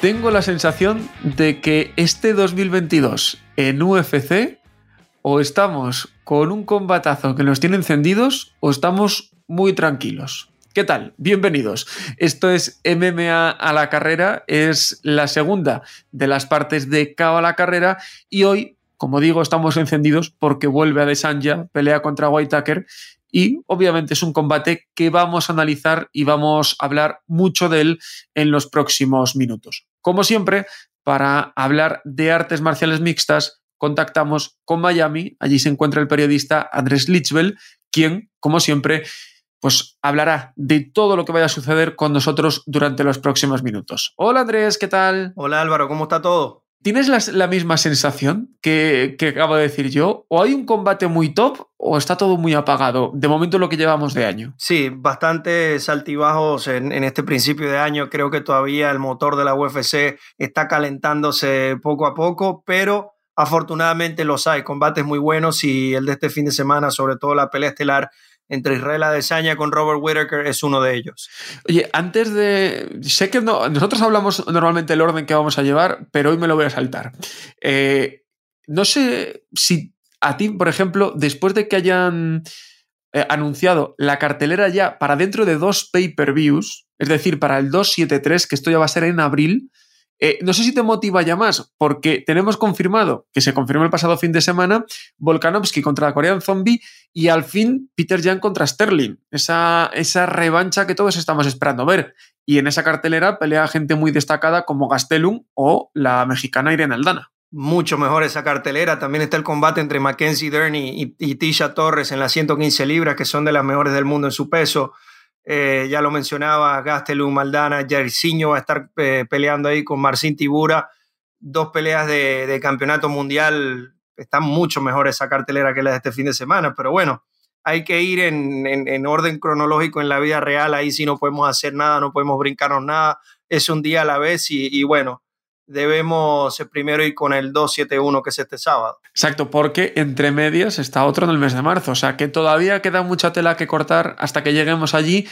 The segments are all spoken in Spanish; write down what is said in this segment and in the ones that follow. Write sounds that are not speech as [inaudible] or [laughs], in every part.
Tengo la sensación de que este 2022 en UFC o estamos con un combatazo que nos tiene encendidos o estamos muy tranquilos. ¿Qué tal? Bienvenidos. Esto es MMA a la carrera, es la segunda de las partes de KO a la carrera y hoy, como digo, estamos encendidos porque vuelve a Desanya, pelea contra Whitaker y obviamente es un combate que vamos a analizar y vamos a hablar mucho de él en los próximos minutos. Como siempre, para hablar de artes marciales mixtas, contactamos con Miami. Allí se encuentra el periodista Andrés Lichbel, quien, como siempre, pues hablará de todo lo que vaya a suceder con nosotros durante los próximos minutos. Hola Andrés, ¿qué tal? Hola Álvaro, ¿cómo está todo? ¿Tienes la, misma sensación que, que, acabo de decir yo? ¿O hay un combate muy top o está todo muy apagado? De momento lo que llevamos de año. Sí, bastantes altibajos en, en este principio de año. Creo que todavía el motor de la UFC está calentándose poco a poco, pero afortunadamente los hay. Combates muy buenos y el de este fin de semana, sobre todo la pelea estelar entre Israel Adesanya con Robert Whittaker es uno de ellos. Oye, antes de... Sé que no, nosotros hablamos normalmente el orden que vamos a llevar, pero hoy me lo voy a saltar. Eh, no sé si a ti, por ejemplo, después de que hayan eh, anunciado la cartelera ya para dentro de dos pay-per-views, es decir, para el 273, que esto ya va a ser en abril, eh, no sé si te motiva ya más, porque tenemos confirmado, que se confirmó el pasado fin de semana, Volkanovski contra la Korean Zombie y al fin Peter Jan contra Sterling. Esa, esa revancha que todos estamos esperando ver. Y en esa cartelera pelea gente muy destacada como Gastelum o la mexicana Irene Aldana. Mucho mejor esa cartelera. También está el combate entre Mackenzie Dern y, y Tisha Torres en las 115 libras, que son de las mejores del mundo en su peso. Eh, ya lo mencionaba, Gastelum, Maldana, Jairzinho va a estar eh, peleando ahí con Marcin Tibura. Dos peleas de, campeonato mundial. Está mucho mejor esa cartelera que la de este fin de semana, pero bueno, hay que ir en, en, en orden cronológico en la vida real. Ahí sí no podemos hacer nada, no podemos brincarnos nada. Es un día a la vez y bueno, debemos primero ir con el 271 que es este sábado. Exacto, porque entre medias está otro en el mes de marzo, o sea que todavía queda mucha tela que cortar hasta que lleguemos allí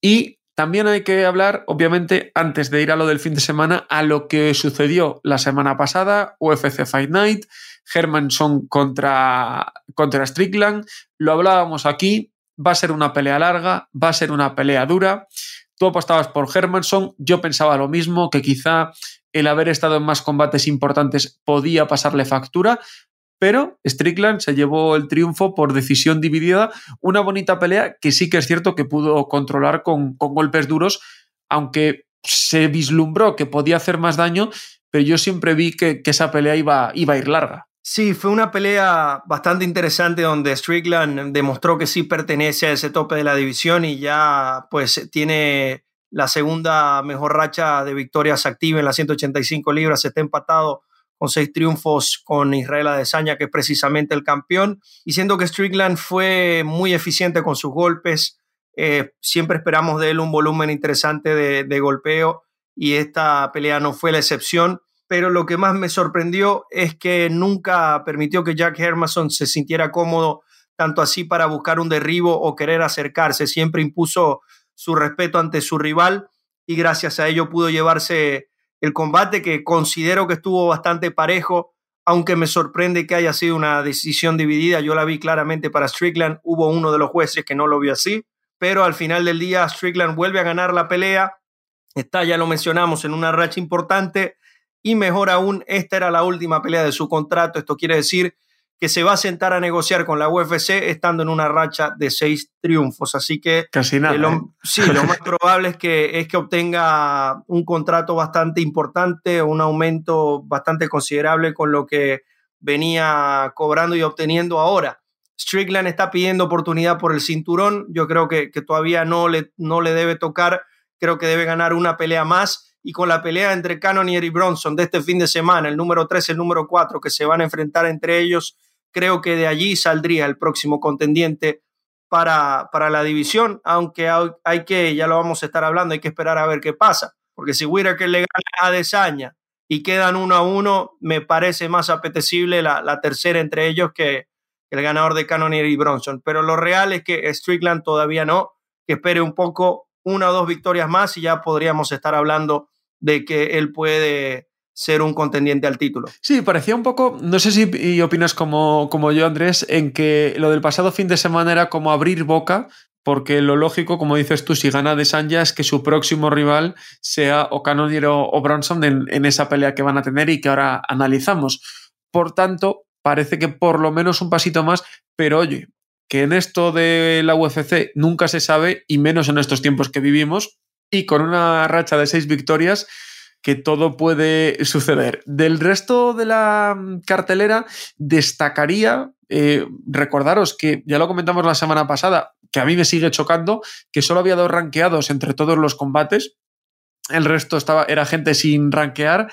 y también hay que hablar, obviamente, antes de ir a lo del fin de semana, a lo que sucedió la semana pasada, UFC Fight Night, Hermanson contra, contra Strickland, lo hablábamos aquí, va a ser una pelea larga, va a ser una pelea dura. Tú apostabas por Hermanson, yo pensaba lo mismo, que quizá el haber estado en más combates importantes podía pasarle factura, pero Strickland se llevó el triunfo por decisión dividida, una bonita pelea que sí que es cierto que pudo controlar con, golpes duros, aunque se vislumbró que podía hacer más daño, pero yo siempre vi que, que esa pelea iba, iba a ir larga. Sí, fue una pelea bastante interesante donde Strickland demostró que sí pertenece a ese tope de la división y ya pues tiene la segunda mejor racha de victorias activa en las 185 libras, está empatado con seis triunfos con Israel Adesanya, que es precisamente el campeón, y siendo que Strickland fue muy eficiente con sus golpes, eh, siempre esperamos de él un volumen interesante de, de golpeo y esta pelea no fue la excepción pero lo que más me sorprendió es que nunca permitió que Jack Hermason se sintiera cómodo, tanto así para buscar un derribo o querer acercarse. Siempre impuso su respeto ante su rival y gracias a ello pudo llevarse el combate que considero que estuvo bastante parejo, aunque me sorprende que haya sido una decisión dividida. Yo la vi claramente para Strickland, hubo uno de los jueces que no lo vio así, pero al final del día Strickland vuelve a ganar la pelea. Está, ya lo mencionamos, en una racha importante y mejor aún, esta era la última pelea de su contrato. Esto quiere decir que se va a sentar a negociar con la UFC estando en una racha de seis triunfos. Así que casi nada. Eh, lo, ¿eh? sí, lo más [laughs] probable es que, es que obtenga un contrato bastante importante, un aumento bastante considerable con lo que venía cobrando y obteniendo ahora. Strickland está pidiendo oportunidad por el cinturón. Yo creo que, que todavía no le, no le debe tocar. Creo que debe ganar una pelea más. Y con la pelea entre Cannonier y Bronson de este fin de semana, el número 3 y el número 4, que se van a enfrentar entre ellos, creo que de allí saldría el próximo contendiente para, para la división. Aunque hay, que, ya lo vamos a estar hablando, hay que esperar a ver qué pasa. Porque si Whitaker le gana a Desaña y quedan uno a uno, me parece más apetecible la, tercera entre ellos que, el ganador de Cannonier y Bronson. Pero lo real es que Strickland todavía no, que espere un poco, una o dos victorias más y ya podríamos estar hablando de que él puede ser un contendiente al título. Sí, parecía un poco, no sé si opinas como, como yo, Andrés, en que lo del pasado fin de semana era como abrir boca, porque lo lógico, como dices tú, si gana de Sanja es que su próximo rival sea o Cannonier o, Bronson en, en, esa pelea que van a tener y que ahora analizamos. Por tanto, parece que por lo menos un pasito más, pero oye, que en esto de la UFC nunca se sabe, y menos en estos tiempos que vivimos, y con una racha de seis victorias, que todo puede suceder. Del resto de la cartelera, destacaría, eh, recordaros que ya lo comentamos la semana pasada, que a mí me sigue chocando, que solo había dos ranqueados entre todos los combates, el resto estaba, era gente sin ranquear,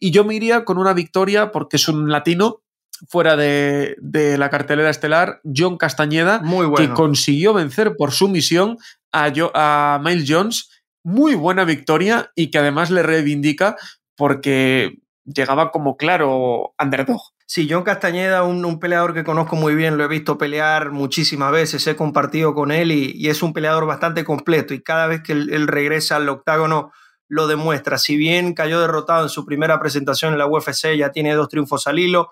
y yo me iría con una victoria porque es un latino fuera de, la cartelera estelar, John Castañeda, que consiguió vencer por su misión a, a Miles Jones. Muy buena victoria y que además le reivindica porque llegaba como claro underdog. Sí, John Castañeda, un, peleador que conozco muy bien, lo he visto pelear muchísimas veces, he compartido con él y, es un peleador bastante completo y cada vez que él, regresa al octágono lo demuestra. Si bien cayó derrotado en su primera presentación en la UFC, ya tiene dos triunfos al hilo,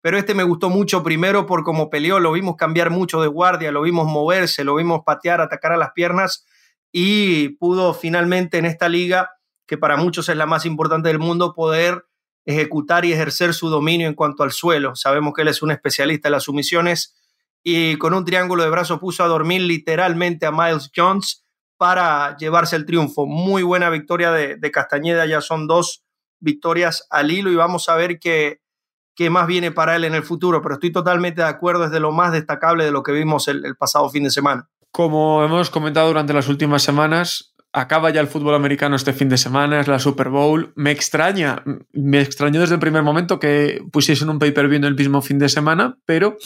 pero este me gustó mucho primero por cómo peleó, lo vimos cambiar mucho de guardia, lo vimos moverse, lo vimos patear, atacar a las piernas y pudo finalmente en esta liga, que para muchos es la más importante del mundo, poder ejecutar y ejercer su dominio en cuanto al suelo. Sabemos que él es un especialista en las sumisiones y con un triángulo de brazos puso a dormir literalmente a Miles Jones para llevarse el triunfo. Muy buena victoria de, Castañeda, ya son dos victorias al hilo y vamos a ver que qué más viene para él en el futuro, pero estoy totalmente de acuerdo, es de lo más destacable de lo que vimos el, pasado fin de semana. Como hemos comentado durante las últimas semanas, acaba ya el fútbol americano este fin de semana, es la Super Bowl. Me extraña, me extrañó desde el primer momento que pusiesen un pay-per-view en el mismo fin de semana, pero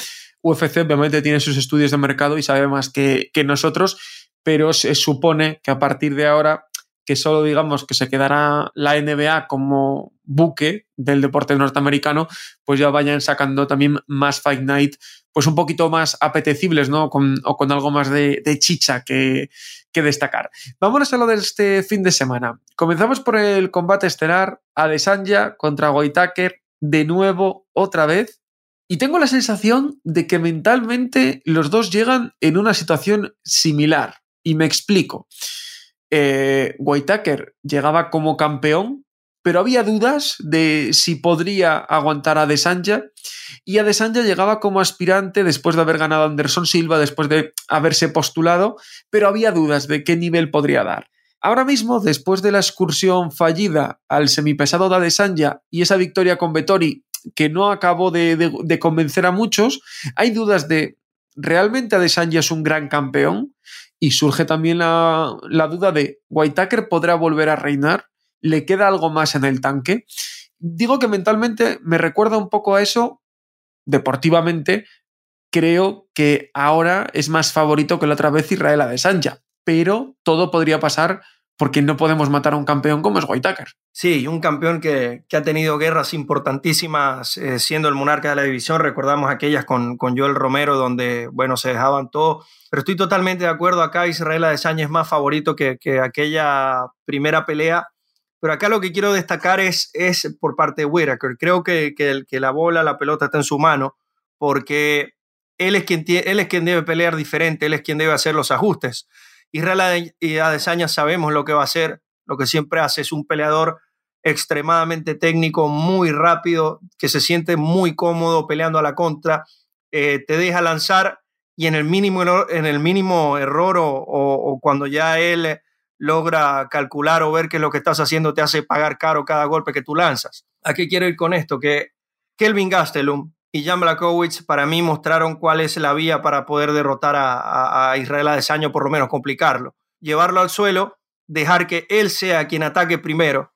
UFC obviamente tiene sus estudios de mercado y sabe más que, que nosotros, pero se supone que a partir de ahora que solo digamos que se quedará la NBA como buque del deporte norteamericano, pues ya vayan sacando también más Fight Night, pues un poquito más apetecibles, ¿no? Con, o con algo más de, chicha que, destacar. Vámonos a lo de este fin de semana. Comenzamos por el combate estelar, Adesanya contra Whitaker, de nuevo, otra vez. Y tengo la sensación de que mentalmente los dos llegan en una situación similar. Y me explico eh, Whitaker llegaba como campeón, pero había dudas de si podría aguantar a Desanya y a Desanya llegaba como aspirante después de haber ganado a Anderson Silva, después de haberse postulado, pero había dudas de qué nivel podría dar. Ahora mismo, después de la excursión fallida al semipesado de Adesanya y esa victoria con Vettori que no acabó de, convencer a muchos, hay dudas de ¿realmente Adesanya es un gran campeón? Y surge también la, duda de, ¿Whitaker podrá volver a reinar? ¿Le queda algo más en el tanque? Digo que mentalmente me recuerda un poco a eso. Deportivamente, creo que ahora es más favorito que la otra vez Israel Adesanya. Pero todo podría pasar porque no podemos matar a un campeón como es Whitaker. Sí, un campeón que, ha tenido guerras importantísimas eh, siendo el monarca de la división. Recordamos aquellas con, con Joel Romero, donde, bueno, se dejaban todo. Pero estoy totalmente de acuerdo acá. Israel Adesanya es más favorito que, que, aquella primera pelea. Pero acá lo que quiero destacar es, es por parte de Whitaker. Creo que, que, que la bola, la pelota está en su mano, porque él es, quien, él es quien debe pelear diferente, él es quien debe hacer los ajustes. Israel Adesanya sabemos lo que va a hacer, lo que siempre hace es un peleador extremadamente técnico, muy rápido, que se siente muy cómodo peleando a la contra, eh, te deja lanzar y en el mínimo en el mínimo error o, cuando ya él logra calcular o ver que lo que estás haciendo te hace pagar caro cada golpe que tú lanzas. ¿A qué quiero ir con esto? Que Kelvin Gastelum y Jan Blakowicz para mí mostraron cuál es la vía para poder derrotar a, a, Israel Adesanya, por lo menos complicarlo. Llevarlo al suelo, dejar que él sea quien ataque primero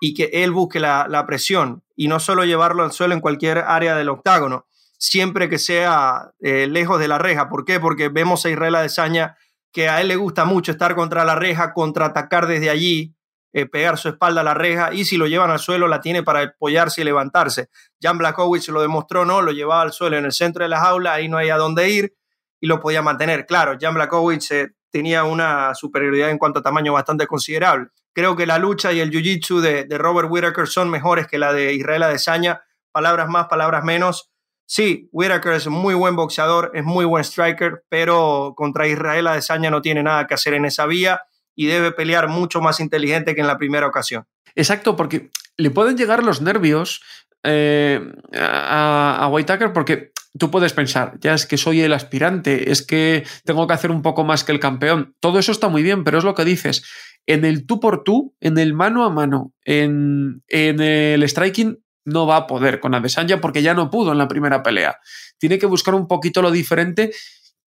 y que él busque la, la presión y no solo llevarlo al suelo en cualquier área del octágono, siempre que sea eh, lejos de la reja. ¿Por qué? Porque vemos a Israel Adesanya que a él le gusta mucho estar contra la reja, contraatacar desde allí, eh, pegar su espalda a la reja y si lo llevan al suelo la tiene para apoyarse y levantarse. Jan Blakowicz lo demostró, ¿no? Lo llevaba al suelo en el centro de la jaula, ahí no hay dónde ir y lo podía mantener. Claro, Jan Blakowicz eh, tenía una superioridad en cuanto a tamaño bastante considerable. Creo que la lucha y el jiu-jitsu de, de Robert Whittaker son mejores que la de Israel Adesanya. Palabras más, palabras menos Sí, Whitaker es muy buen boxeador, es muy buen striker, pero contra Israel Adesanya no tiene nada que hacer en esa vía y debe pelear mucho más inteligente que en la primera ocasión. Exacto, porque le pueden llegar los nervios eh, a, a Whitaker porque tú puedes pensar, ya es que soy el aspirante, es que tengo que hacer un poco más que el campeón. Todo eso está muy bien, pero es lo que dices. En el tú por tú, en el mano a mano, en, en el striking, no va a poder con Adesanya porque ya no pudo en la primera pelea. Tiene que buscar un poquito lo diferente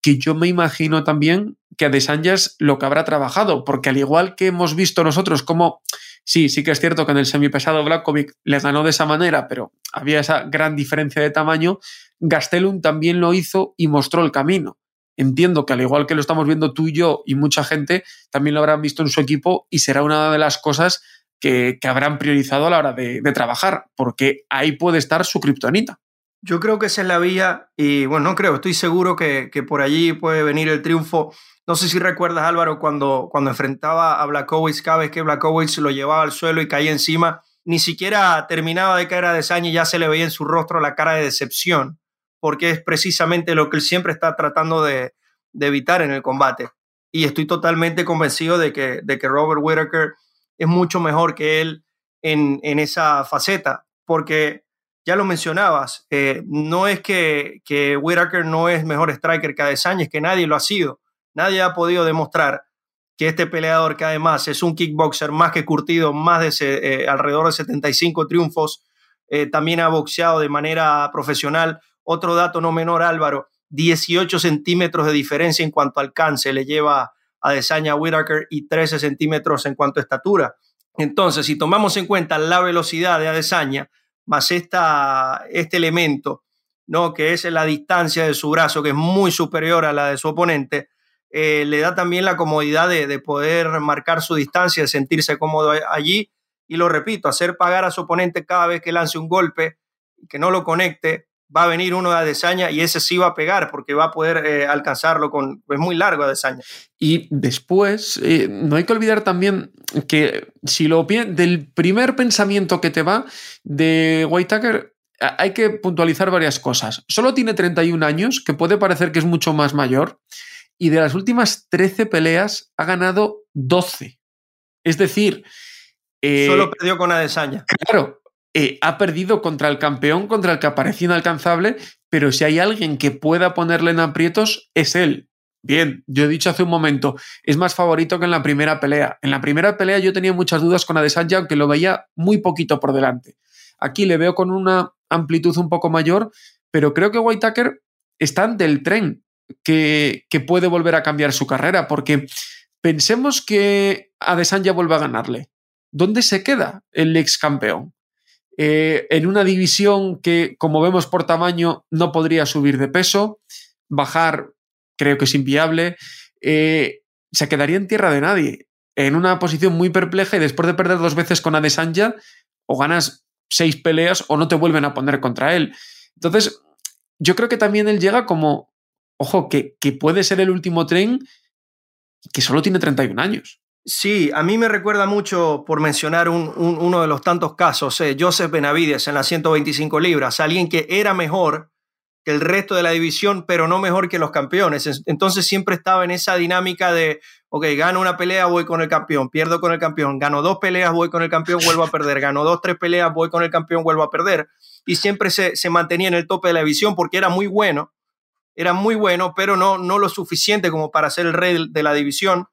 que yo me imagino también que Adesanya es lo que habrá trabajado, porque al igual que hemos visto nosotros como sí, sí que es cierto que en el semipesado Blakovic le ganó de esa manera, pero había esa gran diferencia de tamaño, Gastelum también lo hizo y mostró el camino. Entiendo que al igual que lo estamos viendo tú y yo y mucha gente, también lo habrán visto en su equipo y será una de las cosas que, habrán priorizado a la hora de, trabajar, porque ahí puede estar su kriptonita. Yo creo que esa es la vía y bueno, no creo, estoy seguro que, por allí puede venir el triunfo. No sé si recuerdas Álvaro cuando, cuando enfrentaba a Blackowicz, cada vez que Blackowicz lo llevaba al suelo y caía encima, ni siquiera terminaba de caer a Desaña y ya se le veía en su rostro la cara de decepción, porque es precisamente lo que él siempre está tratando de, evitar en el combate. Y estoy totalmente convencido de que, de que Robert Whittaker es mucho mejor que él en, esa faceta, porque ya lo mencionabas, eh, no es que, que Whitaker no es mejor striker que Adesanya, es que nadie lo ha sido. Nadie ha podido demostrar que este peleador, que además es un kickboxer más que curtido, más de eh, alrededor de 75 triunfos, eh, también ha boxeado de manera profesional. Otro dato no menor, Álvaro, 18 centímetros de diferencia en cuanto al alcance le lleva Adesanya Whitaker y 13 centímetros en cuanto a estatura. Entonces, si tomamos en cuenta la velocidad de Adesanya, más esta, este elemento, ¿no? que es la distancia de su brazo, que es muy superior a la de su oponente, eh, le da también la comodidad de, de, poder marcar su distancia, de sentirse cómodo allí. Y lo repito, hacer pagar a su oponente cada vez que lance un golpe que no lo conecte, va a venir uno de Adesanya y ese sí va a pegar porque va a poder eh, alcanzarlo con... Es muy largo Adesanya. Y después, eh, no hay que olvidar también que si lo del primer pensamiento que te va de Whitaker, hay que puntualizar varias cosas. Solo tiene 31 años, que puede parecer que es mucho más mayor, y de las últimas 13 peleas ha ganado 12. Es decir... Eh, Solo perdió con Adesanya. Claro, eh, ha perdido contra el campeón, contra el que aparecía inalcanzable, pero si hay alguien que pueda ponerle en aprietos, es él. Bien, yo he dicho hace un momento, es más favorito que en la primera pelea. En la primera pelea yo tenía muchas dudas con Adesanya, aunque lo veía muy poquito por delante. Aquí le veo con una amplitud un poco mayor, pero creo que Whitaker está ante el tren que, que puede volver a cambiar su carrera, porque pensemos que Adesanya vuelve a ganarle. ¿Dónde se queda el ex campeón? Eh, en una división que, como vemos por tamaño, no podría subir de peso, bajar creo que es inviable, eh, se quedaría en tierra de nadie, en una posición muy perpleja y después de perder dos veces con Adesanya, o ganas seis peleas o no te vuelven a poner contra él. Entonces, yo creo que también él llega como, ojo, que, que puede ser el último tren que solo tiene 31 años. Sí, a mí me recuerda mucho, por mencionar uno de los tantos casos, eh, Joseph Benavides en las 125 libras, alguien que era mejor que el resto de la división, pero no mejor que los campeones. Entonces siempre estaba en esa dinámica de, ok, gano una pelea, voy con el campeón, pierdo con el campeón, gano dos peleas, voy con el campeón, vuelvo a perder, gano dos, tres peleas, voy con el campeón, vuelvo a perder. Y siempre se, se mantenía en el tope de la división porque era muy bueno, era muy bueno, pero no, no lo suficiente como para ser el rey de la división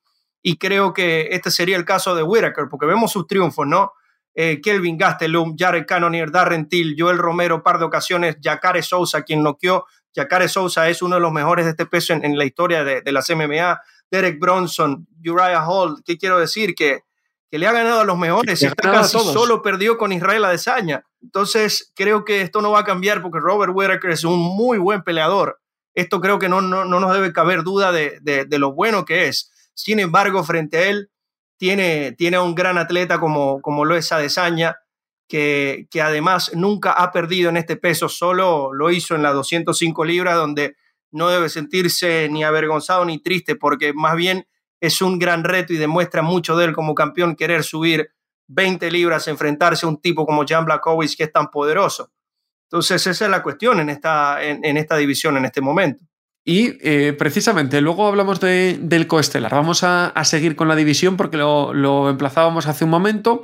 y creo que este sería el caso de Whitaker, porque vemos sus triunfos, ¿no? eh, Kelvin Gastelum, Jared Cannonier, Darren Till, Joel Romero, par de ocasiones, Jacare Sousa, quien noqueó. Jacare Sousa es uno de los mejores de este peso en, la historia de, de, las MMA. Derek Bronson, Uriah Hall, ¿qué quiero decir? Que, que le ha ganado a los mejores, y casi solo perdió con Israel Adesanya. Entonces, creo que esto no va a cambiar porque Robert Whittaker es un muy buen peleador. Esto creo que no, no, no nos debe caber duda de, de, de, lo bueno que es. Sin embargo, frente a él, tiene, tiene un gran atleta como, como lo es que, que además nunca ha perdido en este peso, solo lo hizo en las 205 libras, donde no debe sentirse ni avergonzado ni triste, porque más bien es un gran reto y demuestra mucho de él como campeón querer subir 20 libras, enfrentarse a un tipo como Jan Blakowicz que es tan poderoso. Entonces esa es la cuestión en esta, en esta división en este momento. Y eh, precisamente luego hablamos de, del coestelar. Vamos a, seguir con la división porque lo, emplazábamos hace un momento.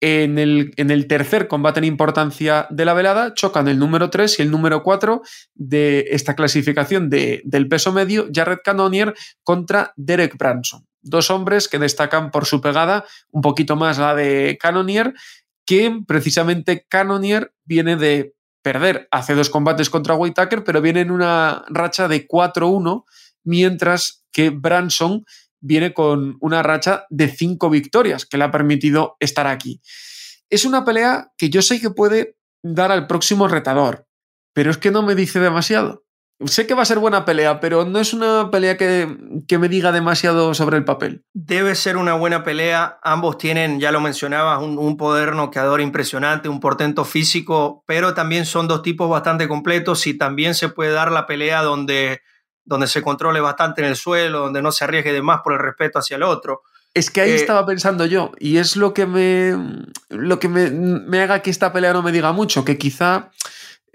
En el, tercer combate en importancia de la velada chocan el número 3 y el número 4 de esta clasificación de, del peso medio, Jared Cannonier contra Derek Branson. Dos hombres que destacan por su pegada, un poquito más la de Cannonier, que precisamente Cannonier viene de perder hace dos combates contra Whitaker, pero viene en una racha de 4-1, mientras que Branson viene con una racha de cinco victorias que le ha permitido estar aquí. Es una pelea que yo sé que puede dar al próximo retador, pero es que no me dice demasiado. Sé que va a ser buena pelea, pero no es una pelea que, me diga demasiado sobre el papel. Debe ser una buena pelea. Ambos tienen, ya lo mencionabas, un, poder noqueador impresionante, un portento físico, pero también son dos tipos bastante completos y también se puede dar la pelea donde, donde se controle bastante en el suelo, donde no se arriesgue de más por el respeto hacia el otro. Es que ahí eh, estaba pensando yo, y es lo que me, lo que me, me haga que esta pelea no me diga mucho, que quizá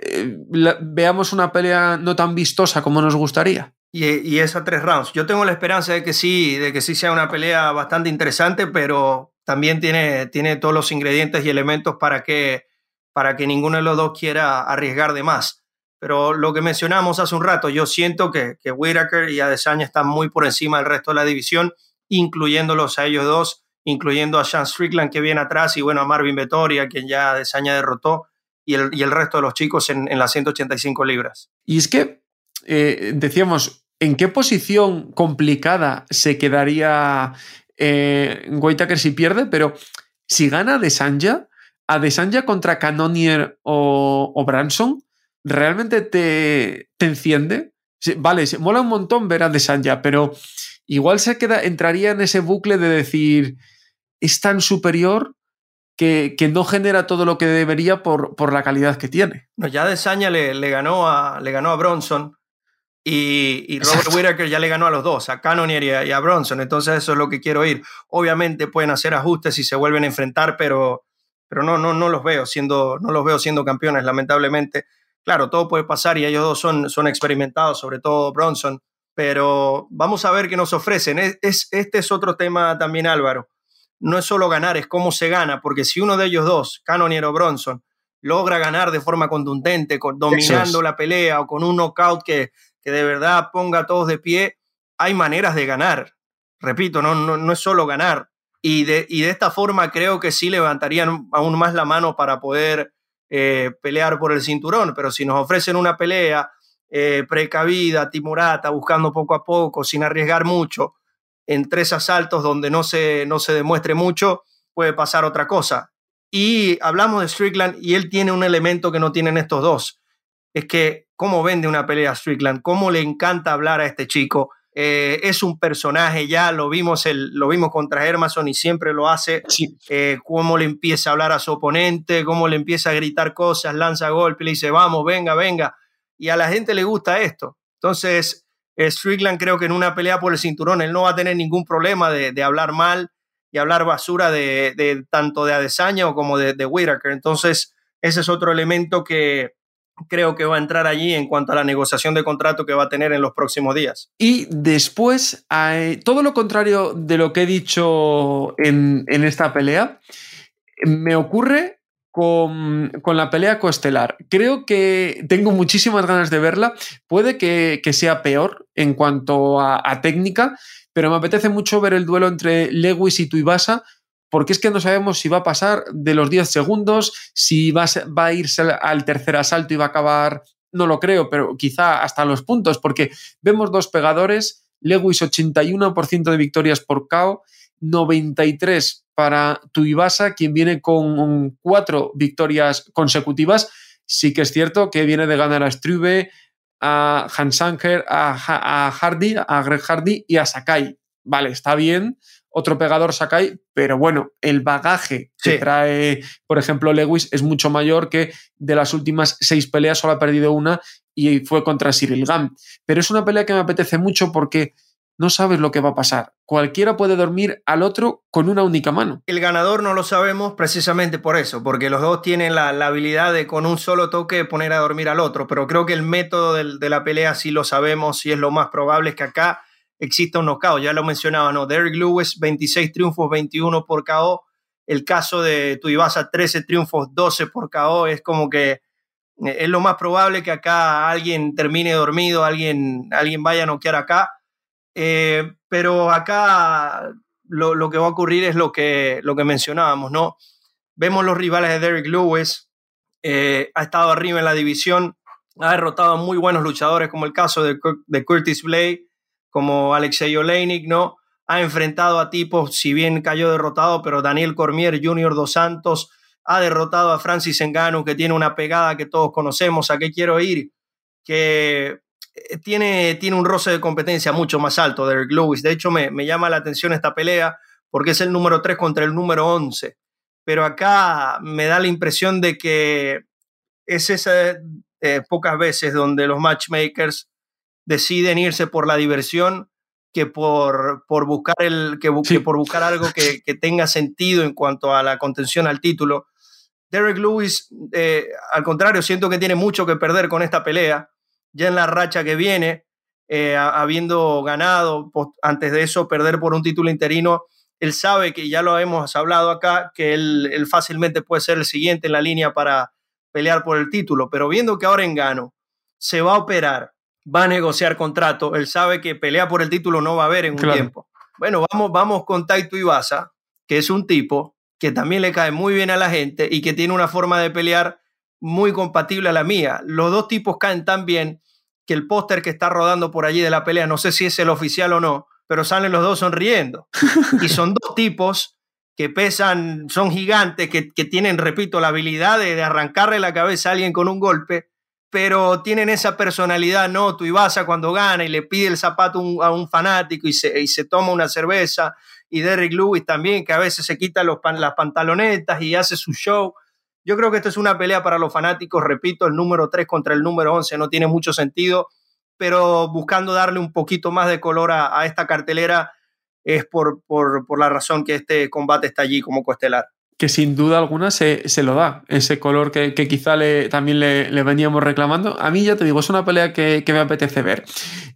eh, veamos una pelea no tan vistosa como nos gustaría. Y, y, es a tres rounds. Yo tengo la esperanza de que sí, de que sí sea una pelea bastante interesante, pero también tiene, tiene todos los ingredientes y elementos para que, para que ninguno de los dos quiera arriesgar de más. Pero lo que mencionamos hace un rato, yo siento que, que Whitaker y Adesanya están muy por encima del resto de la división, incluyéndolos a ellos dos, incluyendo a Sean Strickland que viene atrás y bueno, a Marvin Vettori, a quien ya Adesanya derrotó y el, resto de los chicos en, las 185 libras. Y es que, eh, decíamos, ¿en qué posición complicada se quedaría eh, si pierde? Pero si gana Desanya, a Desanya contra Cannonier o, Branson, ¿realmente te, te enciende? Vale, se, mola un montón ver a Desanya, pero igual se queda, entraría en ese bucle de decir, es tan superior que, no genera todo lo que debería por, por la calidad que tiene. No, ya Desaña le, le, ganó a, le ganó a Bronson y, y Robert Whittaker ya le ganó a los dos, a Cannonier y a, Bronson. Entonces eso es lo que quiero ir. Obviamente pueden hacer ajustes y se vuelven a enfrentar, pero, pero no, no, no, los veo siendo, no los veo siendo campeones, lamentablemente. Claro, todo puede pasar y ellos dos son, son experimentados, sobre todo Bronson. Pero vamos a ver qué nos ofrecen. es, este es otro tema también, Álvaro no es solo ganar, es cómo se gana, porque si uno de ellos dos, Cannonier o Bronson, logra ganar de forma contundente, dominando la pelea o con un knockout que, que de verdad ponga a todos de pie, hay maneras de ganar. Repito, no, no, es solo ganar. Y de, y de, esta forma creo que sí levantarían aún más la mano para poder eh, pelear por el cinturón. Pero si nos ofrecen una pelea eh, precavida, timorata, buscando poco a poco, sin arriesgar mucho, en tres asaltos donde no se, no se demuestre mucho, puede pasar otra cosa. Y hablamos de Strickland y él tiene un elemento que no tienen estos dos. Es que cómo vende una pelea Strickland, cómo le encanta hablar a este chico. Eh, es un personaje, ya lo vimos, el, lo vimos contra Hermason y siempre lo hace. Eh, cómo le empieza a hablar a su oponente, cómo le empieza a gritar cosas, lanza golpe, le dice, vamos, venga, venga. Y a la gente le gusta esto. Entonces, Strickland creo que en una pelea por el cinturón él no va a tener ningún problema de, hablar mal y hablar basura de, tanto de Adesanya como de, de Whitaker. Entonces, ese es otro elemento que creo que va a entrar allí en cuanto a la negociación de contrato que va a tener en los próximos días. Y después, todo lo contrario de lo que he dicho en, en esta pelea, me ocurre con, la pelea coestelar. Creo que tengo muchísimas ganas de verla. Puede que, sea peor en cuanto a, técnica, pero me apetece mucho ver el duelo entre Lewis y Tuibasa porque es que no sabemos si va a pasar de los 10 segundos, si va va a irse al tercer asalto y va a acabar, no lo creo, pero quizá hasta los puntos, porque vemos dos pegadores, Lewis 81% de victorias por KO, 93 para Tuivasa, quien viene con cuatro victorias consecutivas. Sí que es cierto que viene de ganar a Struve, a Hansanger, a, a Hardy, a Greg Hardy y a Sakai. Vale, está bien, otro pegador Sakai, pero bueno, el bagaje que trae, por ejemplo, Lewis es mucho mayor que de las últimas seis peleas solo ha perdido una y fue contra Cyril Gam. Pero es una pelea que me apetece mucho porque no sabes lo que va a pasar. Cualquiera puede dormir al otro con una única mano. El ganador no lo sabemos precisamente por eso, porque los dos tienen la, habilidad de con un solo toque poner a dormir al otro, pero creo que el método de, la pelea sí lo sabemos y es lo más probable es que acá exista un knockout. Ya lo mencionaba, ¿no? Derek Lewis, 26 triunfos, 21 por KO. El caso de Tuivasa, 13 triunfos, 12 por KO. Es como que eh, es lo más probable que acá alguien termine dormido, alguien, alguien vaya a noquear acá eh, pero acá lo, que va a ocurrir es lo que, lo que mencionábamos, ¿no? Vemos los rivales de Derek Lewis, eh, ha estado arriba en la división, ha derrotado a muy buenos luchadores, como el caso de, Curtis Blade, como Alexei Oleinik, ¿no? Ha enfrentado a tipos, si bien cayó derrotado, pero Daniel Cormier, Junior Dos Santos, ha derrotado a Francis Engano, que tiene una pegada que todos conocemos. ¿A qué quiero ir? Que tiene, tiene un roce de competencia mucho más alto, Derek Lewis. De hecho, me, me llama la atención esta pelea porque es el número 3 contra el número 11. Pero acá me da la impresión de que es esas eh, pocas veces donde los matchmakers deciden irse por la diversión que por, por buscar, el, que, por buscar algo que, que, tenga sentido en cuanto a la contención al título. Derek Lewis, eh, al contrario, siento que tiene mucho que perder con esta pelea ya en la racha que viene, eh, habiendo ganado antes de eso, perder por un título interino, él sabe que ya lo hemos hablado acá, que él, fácilmente puede ser el siguiente en la línea para pelear por el título, pero viendo que ahora en Gano se va a operar, va a negociar contrato, él sabe que pelea por el título no va a haber en un tiempo. Bueno, vamos, vamos con Taito Ibaza, que es un tipo que también le cae muy bien a la gente y que tiene una forma de pelear muy compatible a la mía. Los dos tipos caen tan bien que el póster que está rodando por allí de la pelea, no sé si es el oficial o no, pero salen los dos sonriendo. y son dos tipos que pesan, son gigantes, que, tienen, repito, la habilidad de, arrancarle la cabeza a alguien con un golpe, pero tienen esa personalidad, ¿no? Tú a cuando gana y le pide el zapato a un fanático y se, y se toma una cerveza, y Derrick Lewis también, que a veces se quita los, las pantalonetas y hace su show. Yo creo que esta es una pelea para los fanáticos, repito, el número 3 contra el número 11 no tiene mucho sentido, pero buscando darle un poquito más de color a, esta cartelera es por, por, la razón que este combate está allí como coestelar que sin duda alguna se, lo da, ese color que, quizá le, también le, veníamos reclamando. A mí ya te digo, es una pelea que, que, me apetece ver.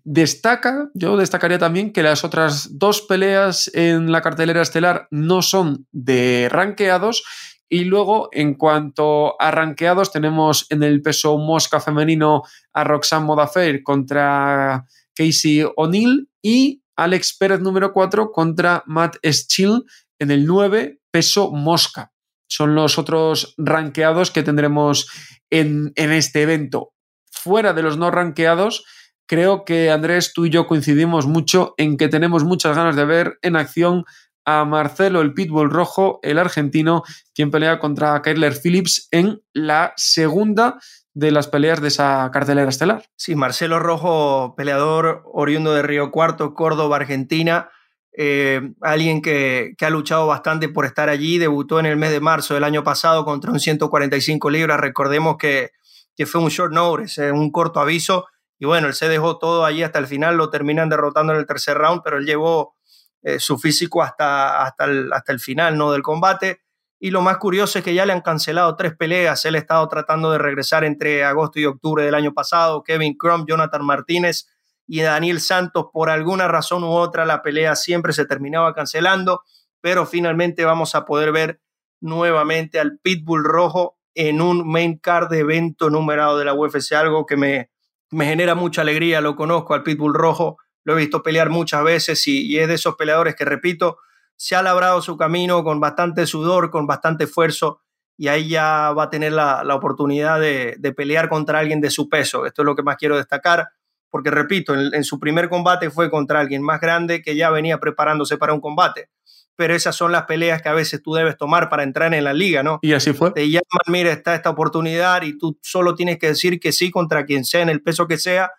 Destaca, yo destacaría también que las otras dos peleas en la cartelera estelar no son de ranqueados y luego, en cuanto a ranqueados, tenemos en el peso mosca femenino a Roxanne Modafer contra Casey O'Neill y Alex Pérez número 4 contra Matt Schill en el 9 peso mosca. Son los otros ranqueados que tendremos en, en este evento. Fuera de los no ranqueados, creo que Andrés, tú y yo coincidimos mucho en que tenemos muchas ganas de ver en acción a Marcelo el Pitbull Rojo, el argentino, quien pelea contra Kyler Phillips en la segunda de las peleas de esa cartelera estelar. Sí, Marcelo Rojo, peleador oriundo de Río Cuarto, Córdoba, Argentina. Eh, alguien que, ha luchado bastante por estar allí, debutó en el mes de marzo del año pasado contra un 145 libras, recordemos que, que fue un short notice, eh, un corto aviso, y bueno, él se dejó todo allí hasta el final, lo terminan derrotando en el tercer round, pero él llevó eh, su físico hasta, hasta, el, hasta el final ¿no? del combate. Y lo más curioso es que ya le han cancelado tres peleas. Él ha estado tratando de regresar entre agosto y octubre del año pasado. Kevin Crump, Jonathan Martínez y Daniel Santos, por alguna razón u otra, la pelea siempre se terminaba cancelando. Pero finalmente vamos a poder ver nuevamente al Pitbull Rojo en un main card de evento numerado de la UFC, algo que me, me genera mucha alegría. Lo conozco al Pitbull Rojo lo he visto pelear muchas veces y, es de esos peleadores que, repito, se ha labrado su camino con bastante sudor, con bastante esfuerzo y ahí ya va a tener la, oportunidad de, pelear contra alguien de su peso. Esto es lo que más quiero destacar, porque repito, en, su primer combate fue contra alguien más grande que ya venía preparándose para un combate. Pero esas son las peleas que a veces tú debes tomar para entrar en la liga, ¿no? Y así fue. Te llaman, mira, está esta oportunidad y tú solo tienes que decir que sí contra quien sea, en el peso que sea.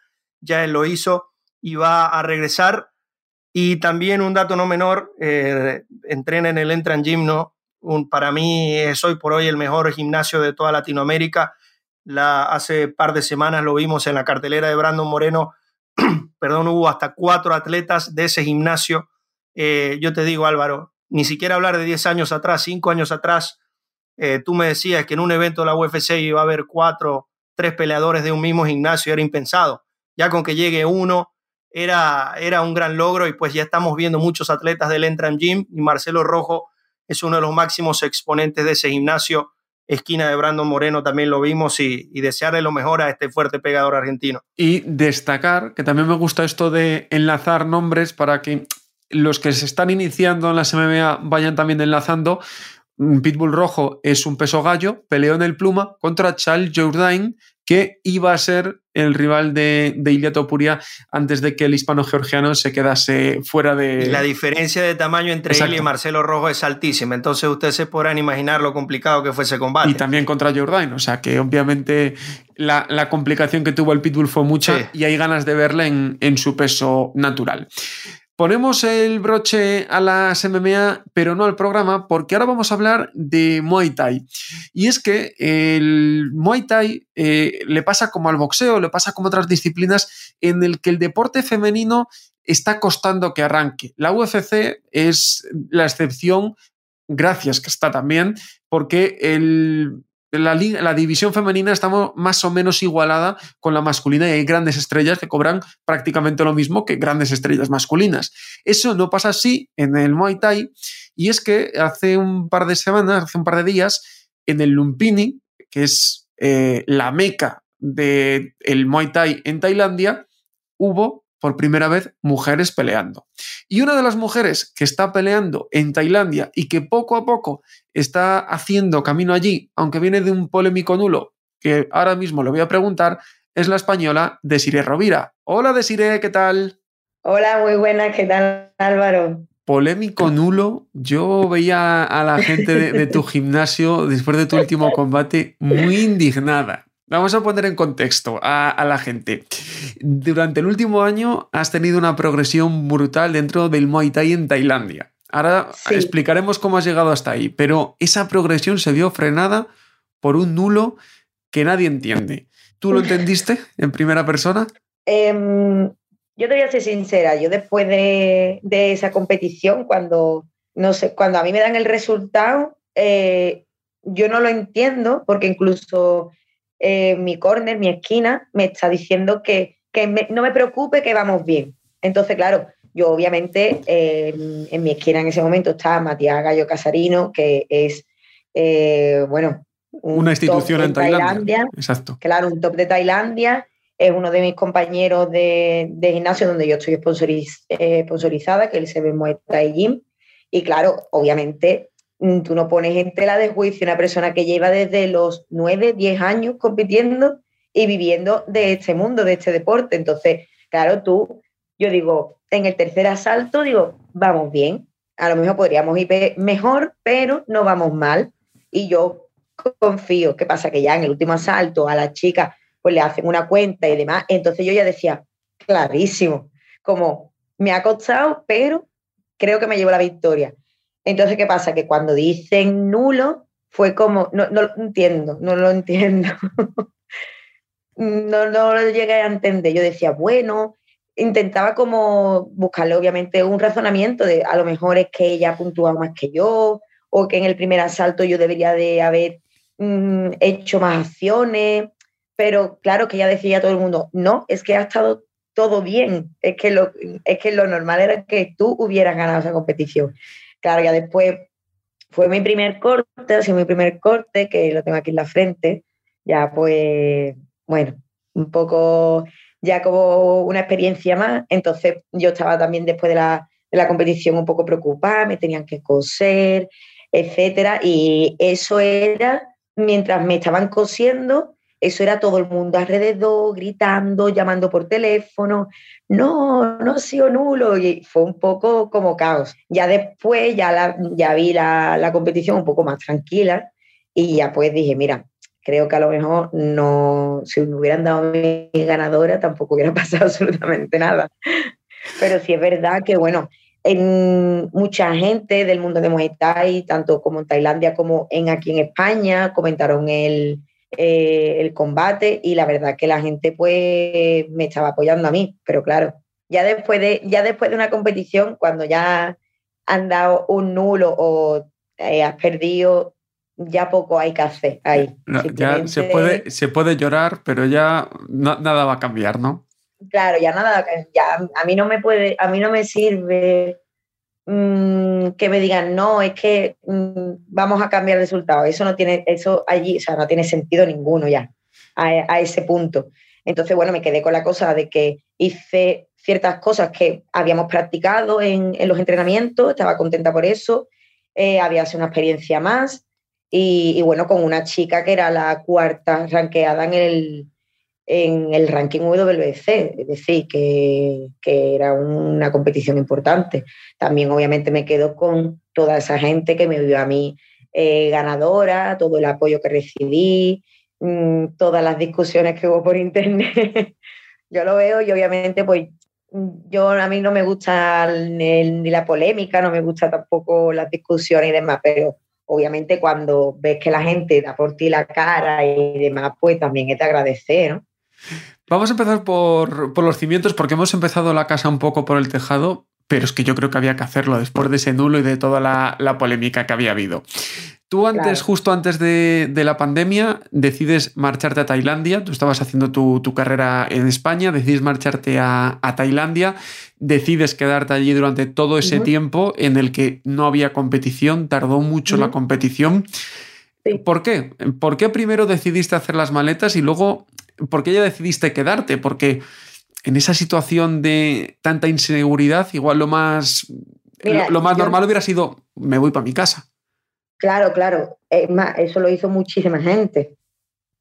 Ya él lo hizo y va a regresar. Y también un dato no menor, eh, entrena en el Entran Gym, ¿no? para mí es hoy por hoy el mejor gimnasio de toda Latinoamérica. La, hace par de semanas lo vimos en la cartelera de Brandon Moreno. [clears throat] Perdón, hubo hasta cuatro atletas de ese gimnasio. Eh, yo te digo, Álvaro, ni siquiera hablar de 10 años atrás, 5 años atrás, eh, tú me decías que en un evento de la UFC iba a haber cuatro, tres peleadores de un mismo gimnasio, era impensado. Ya con que llegue uno, era, era un gran logro y pues ya estamos viendo muchos atletas del Entram Gym y Marcelo Rojo es uno de los máximos exponentes de ese gimnasio. Esquina de Brandon Moreno también lo vimos y, desearle lo mejor a este fuerte pegador argentino. Y destacar que también me gusta esto de enlazar nombres para que los que se están iniciando en la MMA vayan también enlazando. Pitbull Rojo es un peso gallo, peleó en el pluma contra Charles Jourdain, que iba a ser el rival de, de Ilia Topuria antes de que el hispano-georgiano se quedase fuera de... la diferencia de tamaño entre él y Marcelo Rojo es altísima, entonces ustedes se podrán imaginar lo complicado que fue ese combate. Y también contra Jordan, o sea que obviamente la, complicación que tuvo el Pitbull fue mucha y hay ganas de verle en, en su peso natural. Ponemos el broche a las MMA, pero no al programa, porque ahora vamos a hablar de Muay Thai. Y es que el Muay Thai eh, le pasa como al boxeo, le pasa como otras disciplinas, en el que el deporte femenino está costando que arranque. La UFC es la excepción, gracias que está también, porque el, la, división femenina estamos más o menos igualada con la masculina y hay grandes estrellas que cobran prácticamente lo mismo que grandes estrellas masculinas. Eso no pasa así en el Muay Thai y es que hace un par de semanas, hace un par de días, en el Lumpini, que es eh, la meca del Muay Thai en Tailandia, hubo por primera vez mujeres peleando. Y una de las mujeres que está peleando en Tailandia y que poco a poco está haciendo camino allí, aunque viene de un polémico nulo, que ahora mismo le voy a preguntar, es la española Desiree Rovira. Hola Desiree, ¿qué tal? Hola, muy buena, ¿qué tal Álvaro? Polémico nulo, yo veía a la gente de tu gimnasio después de tu último combate muy indignada. Vamos a poner en contexto a, la gente. Durante el último año has tenido una progresión brutal dentro del Muay Thai en Tailandia. Ahora explicaremos cómo has llegado hasta ahí, pero esa progresión se vio frenada por un nulo que nadie entiende. ¿Tú lo [laughs] entendiste en primera persona? Em, yo te voy a ser sincera, yo después de, esa competición, cuando, no sé, cuando a mí me dan el resultado, eh, yo no lo entiendo, porque incluso eh, mi corner, mi esquina, me está diciendo que, no me preocupe, que vamos bien. Entonces, claro, yo obviamente en mi esquina en ese momento está Matías Gallo Casarino, que es, eh, bueno, una institución en Tailandia. Exacto. Claro, un top de Tailandia. Es uno de mis compañeros de, gimnasio donde yo estoy eh, sponsorizada, que él se ve Muay Thai Gym. Y claro, obviamente tú no pones en tela de juicio una persona que lleva desde los 9, 10 años compitiendo y viviendo de este mundo, de este deporte. Entonces, claro, tú, yo digo, en el tercer asalto, digo, vamos bien. A lo mejor podríamos ir mejor, pero no vamos mal. Y yo confío. ¿Qué pasa? Que ya en el último asalto a la chica pues le hacen una cuenta y demás. Entonces yo ya decía, clarísimo, como me ha costado, pero creo que me llevo la victoria. Entonces, ¿qué pasa? Que cuando dicen nulo, fue como, no, no lo entiendo, no lo entiendo. [laughs] no, no lo llegué a entender. Yo decía, bueno, intentaba como buscarle obviamente un razonamiento de a lo mejor es que ella puntúa más que yo o que en el primer asalto yo debería de haber mm, hecho más acciones, pero claro que ya decía todo el mundo, no, es que ha estado todo bien, es que lo, es que lo normal era que tú hubieras ganado esa competición. Claro, ya después fue mi primer corte, ha sido mi primer corte, que lo tengo aquí en la frente. Ya pues, bueno, un poco ya como una experiencia más. Entonces yo estaba también después de la, de la competición un poco preocupada, me tenían que coser, etcétera, y eso era mientras me estaban cosiendo, eso era todo el mundo alrededor, gritando, llamando por teléfono, no, no ha sido nulo, y fue un poco como caos. Ya después ya, la, ya vi la, la competición un poco más tranquila y ya pues dije, mira, creo que a lo mejor no, si me hubieran dado mi ganadora tampoco hubiera [laughs] pasado absolutamente nada. Pero sí es verdad que, bueno, en mucha gente del mundo de Muay Thai, tanto como en Tailandia como en aquí en España, comentaron el, eh, el combate y la verdad que la gente pues me estaba apoyando a mí, pero claro, ya después de, ya después de una competición, cuando ya han dado un nulo o eh, has perdido, ya poco hay que hacer ahí. ya se puede, se puede llorar, pero ya nada va a cambiar, ¿no? Claro, ya nada, ya a mí no me puede, a mí no me sirve mm, que me digan, no, es que mm, vamos a cambiar el resultado. Eso no tiene, eso allí, o sea, no tiene sentido ninguno ya, a, ese punto. Entonces, bueno, me quedé con la cosa de que hice ciertas cosas que habíamos practicado en, los entrenamientos, estaba contenta por eso, eh, había sido una experiencia más y, bueno, con una chica que era la cuarta ranqueada en el, en el ranking WBC, es decir, que, que, era una competición importante. También obviamente me quedo con toda esa gente que me vio a mí eh, ganadora, todo el apoyo que recibí, mm, todas las discusiones que hubo por internet. [laughs] yo lo veo y obviamente pues yo a mí no me gusta ni la polémica, no me gusta tampoco las discusiones y demás, pero obviamente cuando ves que la gente da por ti la cara y demás, pues también es de agradecer, ¿no? Vamos a empezar por, por, los cimientos, porque hemos empezado la casa un poco por el tejado, pero es que yo creo que había que hacerlo después de ese nulo y de toda la, la polémica que había habido. Tú antes, justo antes de, de, la pandemia, decides marcharte a Tailandia, tú estabas haciendo tu, tu carrera en España, decides marcharte a, a, Tailandia, decides quedarte allí durante todo ese tiempo en el que no había competición, tardó mucho la competición. ¿Por qué? ¿Por qué primero decidiste hacer las maletas y luego por qué ya decidiste quedarte? Porque en esa situación de tanta inseguridad, igual lo más, lo, más normal hubiera sido, me voy para mi casa. Claro, claro. Es más, eso lo hizo muchísima gente.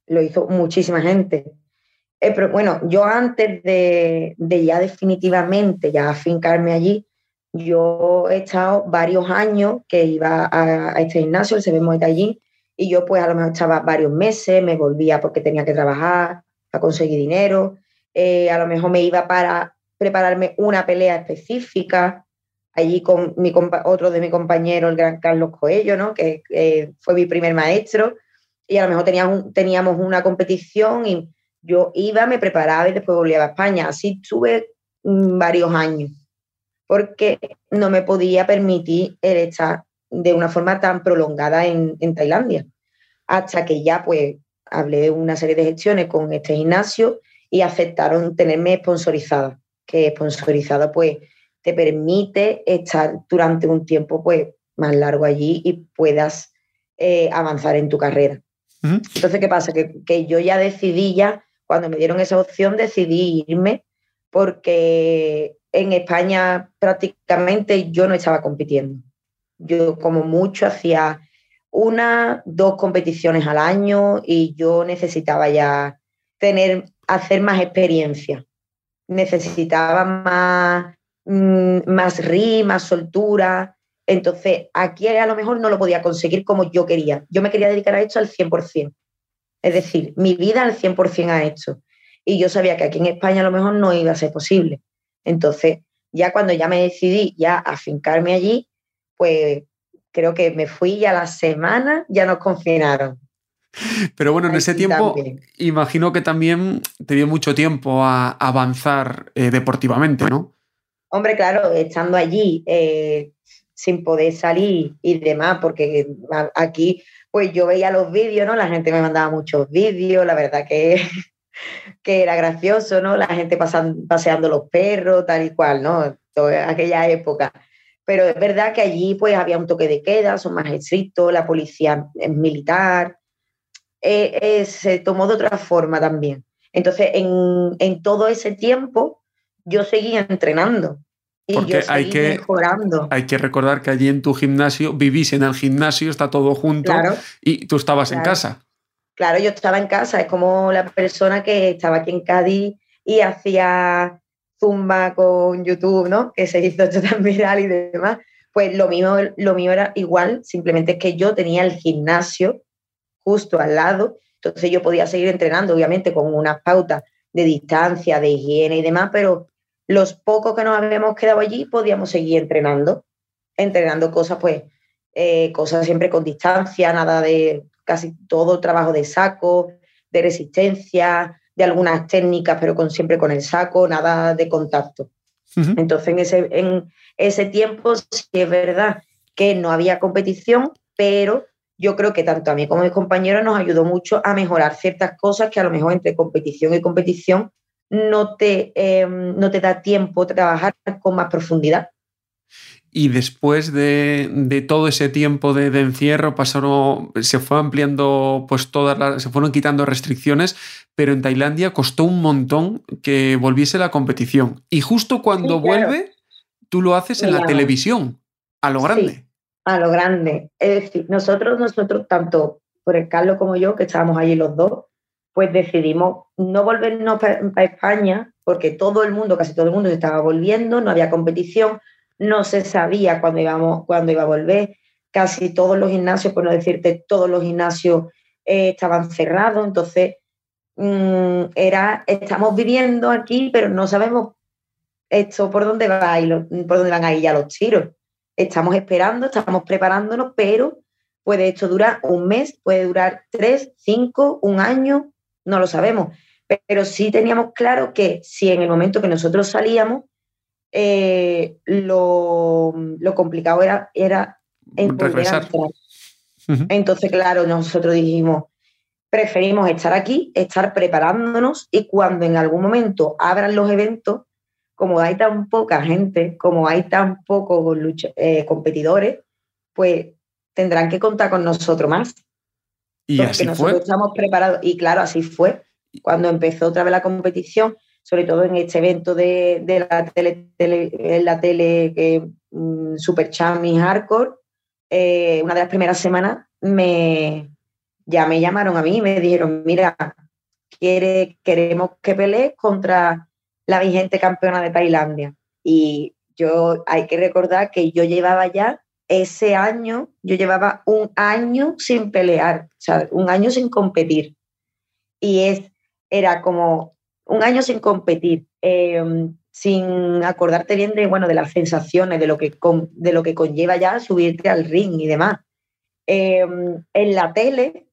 Lo hizo muchísima gente. Eh, pero bueno, yo antes de, ya definitivamente ya afincarme allí, yo he estado varios años que iba a, este gimnasio, el CB allí, y yo pues a lo mejor estaba varios meses, me volvía porque tenía que trabajar, para conseguir dinero, eh, a lo mejor me iba para prepararme una pelea específica, allí con mi otro de mi compañero, el gran Carlos Coello, ¿no? que fue mi primer maestro, y a lo mejor teníamos, una competición y yo iba, me preparaba y después volvía a España. Así tuve mm, varios años, porque no me podía permitir estar de una forma tan prolongada en, en Tailandia, hasta que ya pues hablé de una serie de gestiones con este gimnasio y aceptaron tenerme sponsorizada, que sponsorizada pues te permite estar durante un tiempo pues, más largo allí y puedas eh, avanzar en tu carrera. Entonces, ¿qué pasa? Que, yo ya decidí ya, cuando me dieron esa opción, decidí irme porque en España prácticamente yo no estaba compitiendo. Yo como mucho hacía una, dos competiciones al año y yo necesitaba ya tener, hacer más experiencia. Necesitaba más Mm, más ri, más soltura. Entonces, aquí a lo mejor no lo podía conseguir como yo quería. Yo me quería dedicar a esto al 100%. Es decir, mi vida al 100% a esto. Y yo sabía que aquí en España a lo mejor no iba a ser posible. Entonces, ya cuando ya me decidí ya a fincarme allí, pues creo que me fui y a la semana ya nos confinaron. Pero bueno, en ese tiempo imagino que también te dio mucho tiempo a avanzar eh, deportivamente, ¿no? Hombre, claro, estando allí eh, sin poder salir y demás, porque aquí pues yo veía los vídeos, ¿no? La gente me mandaba muchos vídeos, la verdad que, [laughs] que era gracioso, ¿no? La gente paseando los perros, tal y cual, ¿no? Toda aquella época. Pero es verdad que allí pues había un toque de queda, son más estrictos, la policía es militar, eh, eh, se tomó de otra forma también. Entonces, en, en todo ese tiempo, yo seguía entrenando. Porque hay que, mejorando. hay que recordar que allí en tu gimnasio vivís en el gimnasio, está todo junto y tú estabas en casa. Claro, yo estaba en casa, es como la persona que estaba aquí en Cádiz y hacía zumba con YouTube, ¿no? Que se hizo esto tan viral y demás. Pues lo mío, lo mío era igual, simplemente es que yo tenía el gimnasio justo al lado, entonces yo podía seguir entrenando, obviamente con unas pautas de distancia, de higiene y demás, pero los pocos que nos habíamos quedado allí podíamos seguir entrenando, entrenando cosas, pues, eh, cosas siempre con distancia, nada de casi todo trabajo de saco, de resistencia, de algunas técnicas, pero con, siempre con el saco, nada de contacto. Entonces, en ese, en ese tiempo sí es verdad que no había competición, pero yo creo que tanto a mí como a mis compañeros nos ayudó mucho a mejorar ciertas cosas que a lo mejor entre competición y competición no te, em, no te da tiempo trabajar con más profundidad. Y después de, todo ese tiempo de, encierro, pasaron, se fue ampliando, pues todas las, se fueron quitando restricciones, pero en Tailandia costó un montón que volviese la competición. Y justo cuando vuelve, tú lo haces en la televisión, a lo grande. a lo grande. Es decir, nosotros, nosotros, tanto por el Carlos como yo, que estábamos allí los dos, pues decidimos no volvernos para España, porque todo el mundo, casi todo el mundo se estaba volviendo, no había competición no se sabía cuándo, íbamos, cuándo iba a volver. Casi todos los gimnasios, por no decirte, todos los gimnasios eh, estaban cerrados. Entonces, mm, era, estamos viviendo aquí, pero no sabemos esto por dónde va a por dónde van a ir ya los tiros. Estamos esperando, estamos preparándonos, pero puede esto durar un mes, puede durar tres, cinco, un año, no lo sabemos. Pero sí teníamos claro que si en el momento que nosotros salíamos, eh, lo, complicado era, era Entonces, claro, nosotros dijimos, preferimos estar aquí, estar preparándonos y cuando en algún momento abran los eventos, como hay tan poca gente, como hay tan pocos eh, competidores, pues tendrán que contar con nosotros más. Y porque nosotros estamos preparados. Y claro, así fue. Cuando empezó otra vez la competición, sobre todo en este evento de, la tele, en la tele que mm, Super Chami Hardcore, eh, una de las primeras semanas me, ya me llamaron a mí y me dijeron, mira, quiere, queremos que pelees contra la vigente campeona de Tailandia. Y yo hay que recordar que yo llevaba ya ese año, yo llevaba un año sin pelear, o sea, un año sin competir. Y es, era como, un año sin competir, em, sin acordarte bien de, bueno, de las sensaciones, de lo, que de lo que conlleva ya subirte al ring y demás. Em, en la tele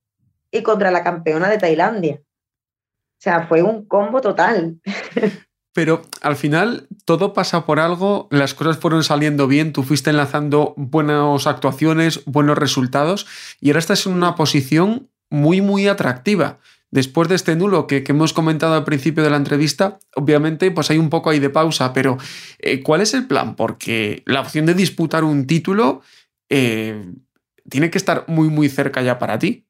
y contra la campeona de Tailandia. O sea, fue un combo total. [laughs] Pero al final todo pasa por algo, las cosas fueron saliendo bien, tú fuiste enlazando buenas actuaciones, buenos resultados y ahora estás en una posición muy, muy atractiva después de este nulo que, hemos comentado al principio de la entrevista, obviamente pues hay un poco ahí de pausa, pero eh, ¿cuál es el plan? Porque la opción de disputar un título eh, tiene que estar muy, muy cerca ya para ti.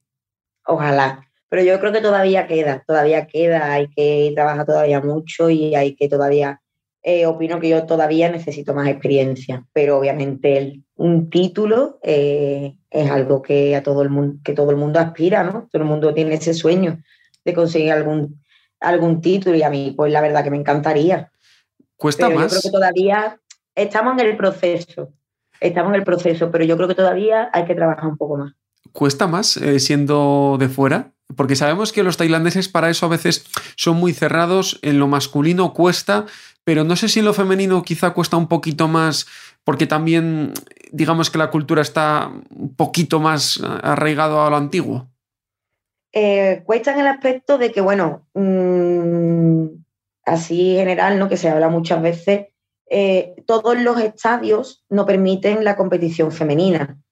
Ojalá, pero yo creo que todavía queda, todavía queda, hay que trabajar todavía mucho y hay que todavía, eh, opino que yo todavía necesito más experiencia, pero obviamente un título es algo que a todo el mundo, que todo el mundo aspira, ¿no? Todo el mundo tiene ese sueño de conseguir algún, algún título y a mí, pues la verdad que me encantaría. Cuesta más. Yo creo que todavía estamos en el proceso, estamos en el proceso, pero yo creo que todavía hay que trabajar un poco más. ¿Cuesta más eh, siendo de fuera? Porque sabemos que los tailandeses para eso a veces son muy cerrados, en lo masculino cuesta, pero no sé si en lo femenino quizá cuesta un poquito más, porque también digamos que la cultura está un poquito más arraigado a lo antiguo. Eh, cuesta en el aspecto de que, bueno, mm, así general, ¿no? que se habla muchas veces, eh, todos los estadios no permiten la competición femenina.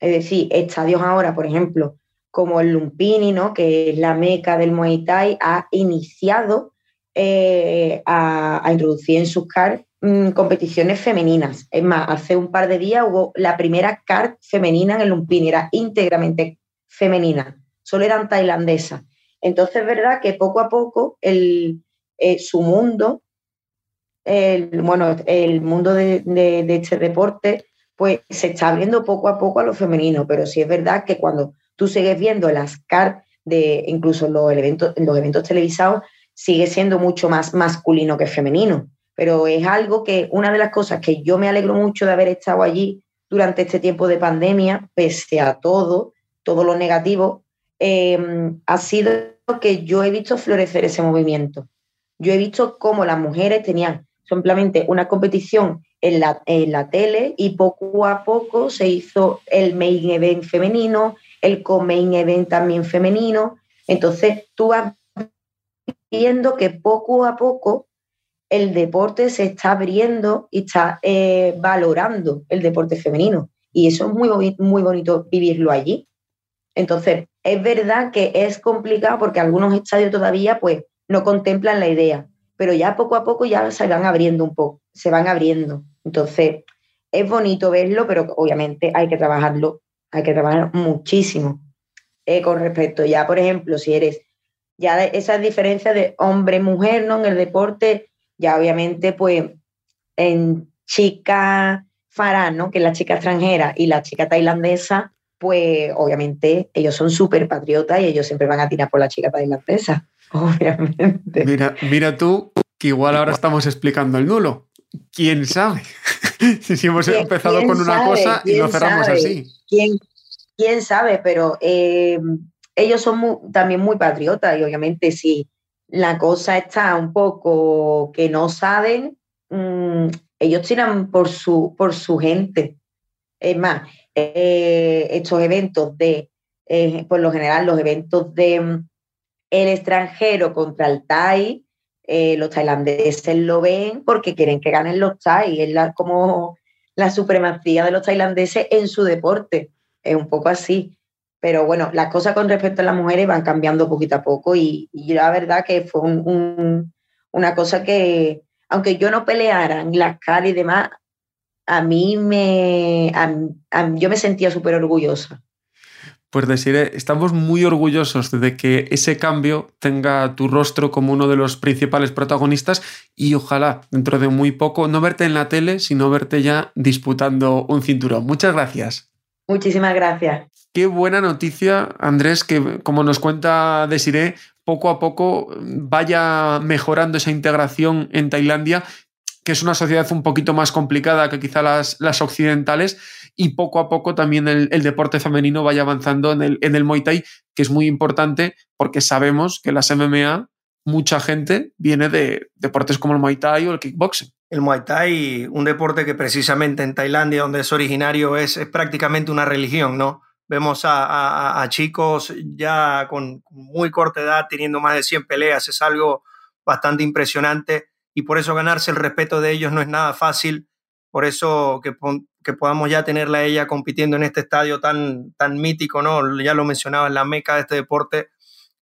Es decir, estadios ahora, por ejemplo, como el Lumpini, ¿no? que es la meca del Muay Thai, ha iniciado eh, a, introducir en sus CAR mm, competiciones femeninas. Es más, hace un par de días hubo la primera CAR femenina en el Lumpini, era íntegramente femenina solo eran tailandesas. Entonces es verdad que poco a poco el, eh, su mundo bueno, el mundo de, este deporte pues se está abriendo poco a poco a lo femenino, pero sí es verdad que cuando tú sigues viendo las CAR de incluso los eventos, los eventos televisados, sigue siendo mucho más masculino que femenino. Pero es algo que una de las cosas que yo me alegro mucho de haber estado allí durante este tiempo de pandemia, pese a todo, todo lo negativo, em, ha sido que yo he visto florecer ese movimiento. Yo he visto cómo las mujeres tenían simplemente una competición en la, en la tele y poco a poco se hizo el main event femenino, el co-main event también femenino. Entonces tú vas viendo que poco a poco el deporte se está abriendo y está eh, valorando el deporte femenino. Y eso es muy, muy bonito vivirlo allí. Entonces, es verdad que es complicado porque algunos estadios todavía pues no contemplan la idea, pero ya poco a poco ya se van abriendo un poco, se van abriendo. Entonces, es bonito verlo, pero obviamente hay que trabajarlo, hay que trabajar muchísimo. Eh, con respecto ya, por ejemplo, si eres ya esa diferencia de hombre-mujer, ¿no? En el deporte, ya obviamente, pues, en chica farán, ¿no? Que es la chica extranjera y la chica tailandesa, pues, obviamente, ellos son súper patriotas y ellos siempre van a tirar por la chica tailandesa, [laughs] obviamente. Mira, mira tú, que igual ahora estamos explicando el nulo. ¿Quién sabe? [laughs] si hemos empezado con una cosa y lo cerramos así. ¿Quién, ¿Quién sabe? Pero... Eh, ellos son también muy patriotas y obviamente si la cosa está un poco que no saben, mm, ellos tiran por su, por su gente. Es más, eh, estos eventos de, eh, por lo general, los eventos de mm, el extranjero contra el Thai, eh, los tailandeses lo ven porque quieren que ganen los Thai. Es la, como la supremacía de los tailandeses en su deporte. Es un poco así. Pero bueno, las cosas con respecto a las mujeres van cambiando poquito a poco y, la verdad que fue una cosa que, aunque yo no peleara en las caras y demás, a mí me, yo me sentía súper orgullosa. Pues decir, estamos muy orgullosos de que ese cambio tenga tu rostro como uno de los principales protagonistas y ojalá dentro de muy poco no verte en la tele, sino verte ya disputando un cinturón. Muchas gracias. Muchísimas gracias. Qué buena noticia, Andrés, que como nos cuenta Desiree, poco a poco vaya mejorando esa integración en Tailandia, que es una sociedad un poquito más complicada que quizá las, occidentales, y poco a poco también el, deporte femenino vaya avanzando en el, en el Muay Thai, que es muy importante porque sabemos que las MMA, mucha gente viene de deportes como el Muay Thai o el kickboxing. El Muay Thai, un deporte que precisamente en Tailandia, donde es originario, es, es prácticamente una religión, ¿no? Vemos a, chicos ya con muy corta edad teniendo más de 100 peleas, es algo bastante impresionante y por eso ganarse el respeto de ellos no es nada fácil, por eso que, que podamos ya tenerla a ella compitiendo en este estadio tan, tan mítico, ¿no? ya lo mencionaba, en la meca de este deporte,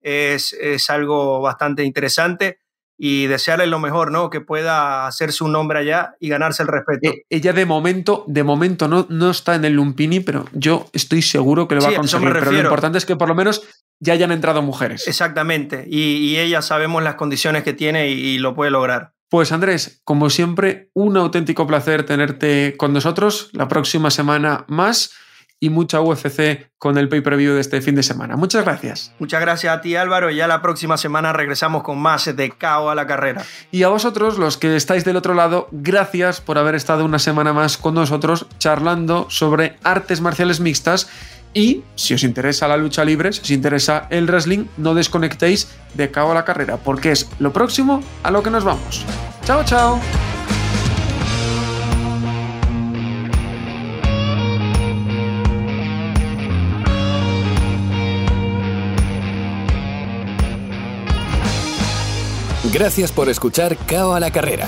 es, es algo bastante interesante y desearle lo mejor, ¿no? Que pueda hacerse un nombre allá y ganarse el respeto. Eh, ella de momento, de momento no, no está en el Lumpini, pero yo estoy seguro que lo va a conseguir. Pero lo importante es que por lo menos ya hayan entrado mujeres. Exactamente. Y, ella sabemos las condiciones que tiene y lo puede lograr. Pues Andrés, como siempre, un auténtico placer tenerte con nosotros. La próxima semana más y mucha UFC con el pay-per-view de este fin de semana. Muchas gracias. Muchas gracias a ti Álvaro y ya la próxima semana regresamos con más de KO a la carrera. Y a vosotros, los que estáis del otro lado, gracias por haber estado una semana más con nosotros charlando sobre artes marciales mixtas. Y si os interesa la lucha libre, si os interesa el wrestling, no desconectéis de a la carrera, porque es lo próximo a lo que nos vamos. Chao, chao. Gracias por escuchar Cao a la Carrera,